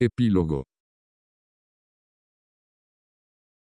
Epílogo.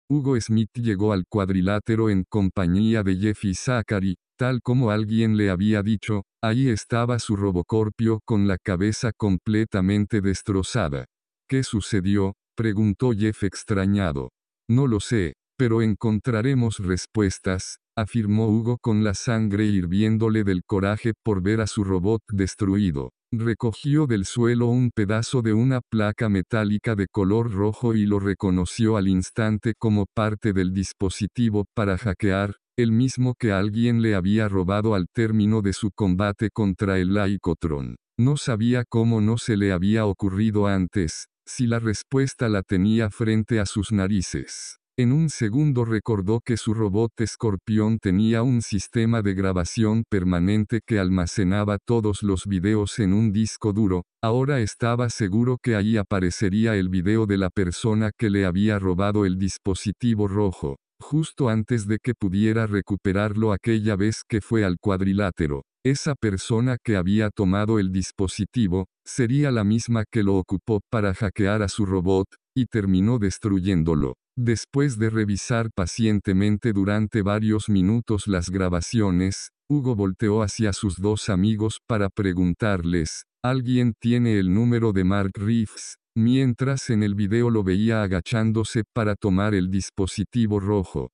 Hugo Smith llegó al cuadrilátero en compañía de Jeffy Zachary, tal como alguien le había dicho, ahí estaba su robocorpio con la cabeza completamente destrozada. ¿Qué sucedió? preguntó Jeff extrañado. No lo sé, pero encontraremos respuestas, afirmó Hugo con la sangre hirviéndole del coraje por ver a su robot destruido. Recogió del suelo un pedazo de una placa metálica de color rojo y lo reconoció al instante como parte del dispositivo para hackear, el mismo que alguien le había robado al término de su combate contra el Laicotron. No sabía cómo no se le había ocurrido antes, si la respuesta la tenía frente a sus narices. En un segundo recordó que su robot escorpión tenía un sistema de grabación permanente que almacenaba todos los videos en un disco duro, ahora estaba seguro que ahí aparecería el video de la persona que le había robado el dispositivo rojo, justo antes de que pudiera recuperarlo aquella vez que fue al cuadrilátero. Esa persona que había tomado el dispositivo, sería la misma que lo ocupó para hackear a su robot, y terminó destruyéndolo. Después de revisar pacientemente durante varios minutos las grabaciones, Hugo volteó hacia sus dos amigos para preguntarles, ¿alguien tiene el número de Mark Reeves? Mientras en el video lo veía agachándose para tomar el dispositivo rojo.